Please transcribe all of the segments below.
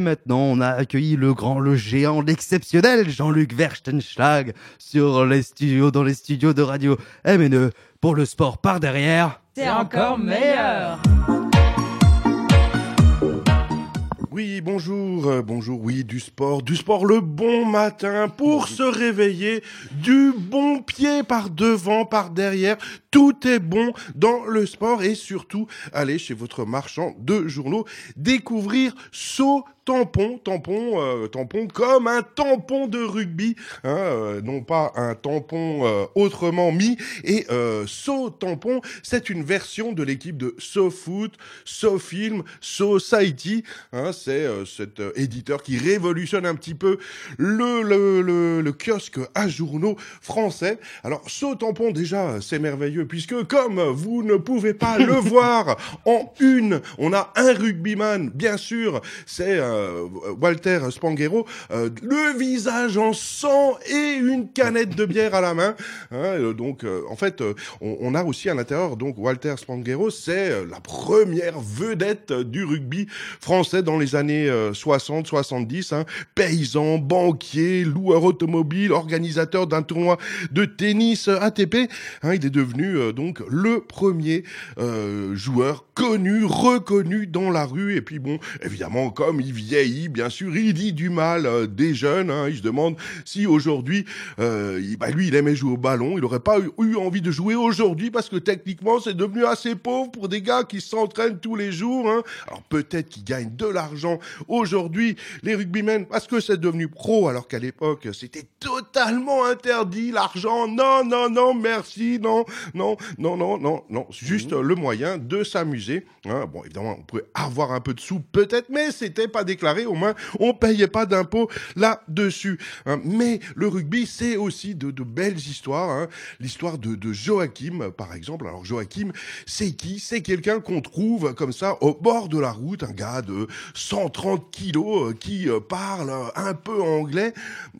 Maintenant, on a accueilli le grand, le géant, l'exceptionnel Jean-Luc Verstenschlag sur les studios, dans les studios de radio MNE pour le sport par derrière. C'est encore meilleur. Oui, bonjour, euh, bonjour, oui, du sport, du sport le bon matin pour se réveiller, du bon pied par devant, par derrière, tout est bon dans le sport et surtout, allez chez votre marchand de journaux, découvrir saut tampon, tampon, euh, tampon comme un tampon de rugby, hein, euh, non pas un tampon euh, autrement mis. Et So Tampon, c'est une version de l'équipe de So Foot, So Film, Society. Hein, c'est cet éditeur qui révolutionne un petit peu le, le, le, le kiosque à journaux français. Alors So Tampon déjà, c'est merveilleux puisque comme vous ne pouvez pas le voir en une, on a un rugbyman, bien sûr, c'est euh, Walter Spanghero, euh, le visage en sang et une canette de bière à la main. Hein, euh, donc, en fait, on, a aussi à l'intérieur, donc Walter Spanghero, c'est la première vedette du rugby français dans les années 60-70. Hein, paysan, banquier, loueur automobile, organisateur d'un tournoi de tennis ATP. Hein, il est devenu donc le premier joueur connu, reconnu dans la rue. Et puis bon, évidemment, comme il vieillit, bien sûr, il dit du mal euh, des jeunes. Hein, il se demande si aujourd'hui, euh, bah, lui, il aimait jouer au ballon. Il n'aurait pas eu, envie de jouer aujourd'hui parce que techniquement, c'est devenu assez pauvre pour des gars qui s'entraînent tous les jours. Hein. Alors peut-être qu'ils gagnent de l'argent aujourd'hui, les rugbymen, parce que c'est devenu pro, alors qu'à l'époque, c'était totalement interdit, l'argent. Non, non, non, merci, non, non, non, non, non, non. Juste mmh. le moyen de s'amuser Hein. Bon, évidemment, on pouvait avoir un peu de sous, peut-être, mais c'était pas déclaré. Au moins, on payait pas d'impôts là-dessus. Hein. Mais le rugby, c'est aussi de, belles histoires. Hein. L'histoire de, Joachim, par exemple. Alors, Joachim, c'est qui? C'est quelqu'un qu'on trouve comme ça au bord de la route, un gars de 130 kilos euh, qui euh, parle un peu anglais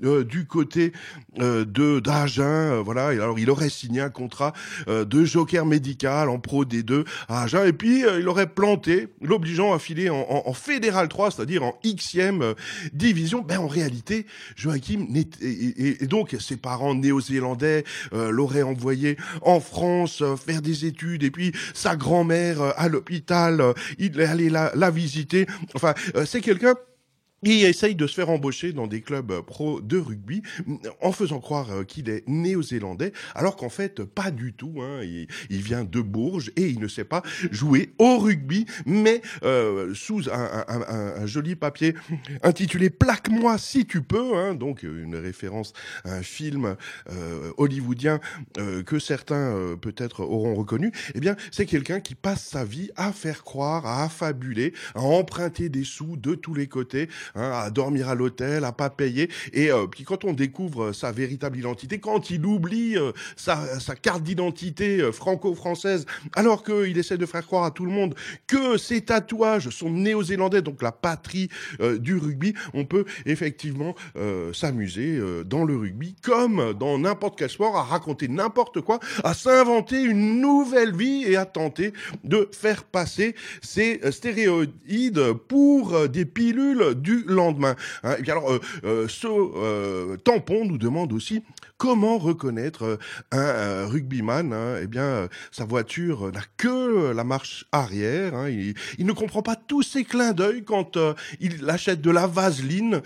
euh, du côté d'Agen. voilà. alors, il aurait signé un contrat de joker médical en pro D2 à Agen. Et puis, euh, il aurait planté, l'obligeant à filer en, en, Fédéral 3, c'est-à-dire en Xème euh, division. Ben, en réalité, Joachim, et, et, donc ses parents néo-zélandais euh, l'auraient envoyé en France faire des études, et puis sa grand-mère à l'hôpital, il allait la, la visiter. Enfin, c'est quelqu'un il essaye de se faire embaucher dans des clubs euh, pro de rugby en faisant croire euh, qu'il est néo-zélandais, alors qu'en fait pas du tout. Hein. Il, vient de Bourges et il ne sait pas jouer au rugby, mais euh, sous un, joli papier intitulé Plaque-moi si tu peux, hein, donc une référence à un film hollywoodien que certains peut-être auront reconnu. Eh bien, c'est quelqu'un qui passe sa vie à faire croire, à affabuler, à emprunter des sous de tous les côtés Hein, à dormir à l'hôtel, à pas payer. Et euh, puis quand on découvre sa véritable identité, quand il oublie euh, sa, sa, carte d'identité euh, franco-française, alors qu'il essaie de faire croire à tout le monde que ses tatouages sont néo-zélandais, donc la patrie du rugby, on peut effectivement s'amuser dans le rugby comme dans n'importe quel sport, à raconter n'importe quoi, à s'inventer une nouvelle vie et à tenter de faire passer ces stéréoïdes pour des pilules du lendemain. Hein. Et puis alors, euh, euh, ce euh, tampon nous demande aussi comment reconnaître un rugbyman. Hein. Eh bien, sa voiture n'a que la marche arrière. Hein. Il, ne comprend pas tous ces clins d'œil quand il achète de la vaseline.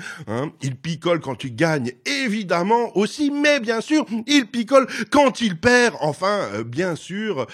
Il picole quand il gagne, évidemment aussi, mais bien sûr, il picole quand il perd. Enfin, bien sûr,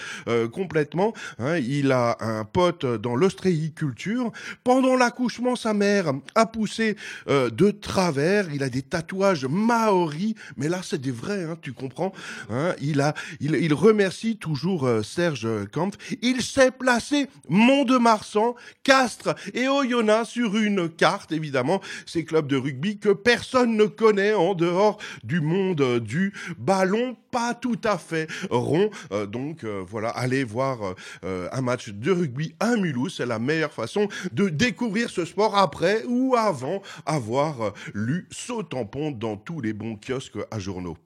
complètement. Il a un pote dans l'ostréiculture. Pendant l'accouchement, sa mère a poussé euh, de travers. Il a des tatouages maoris, mais là c'est des vrais, hein, tu comprends. Hein. il a, il, il, remercie toujours euh, Serge Kampf. Il s'est placé Mont-de-Marsan, Castres et Oyonnax sur une carte, évidemment. Ces clubs de rugby que personne ne connaît en dehors du monde du ballon, pas tout à fait rond. Euh, donc voilà, allez voir un match de rugby à Mulhouse, c'est la meilleure façon de découvrir ce sport après ou avant avoir lu Saut tampon dans tous les bons kiosques à journaux.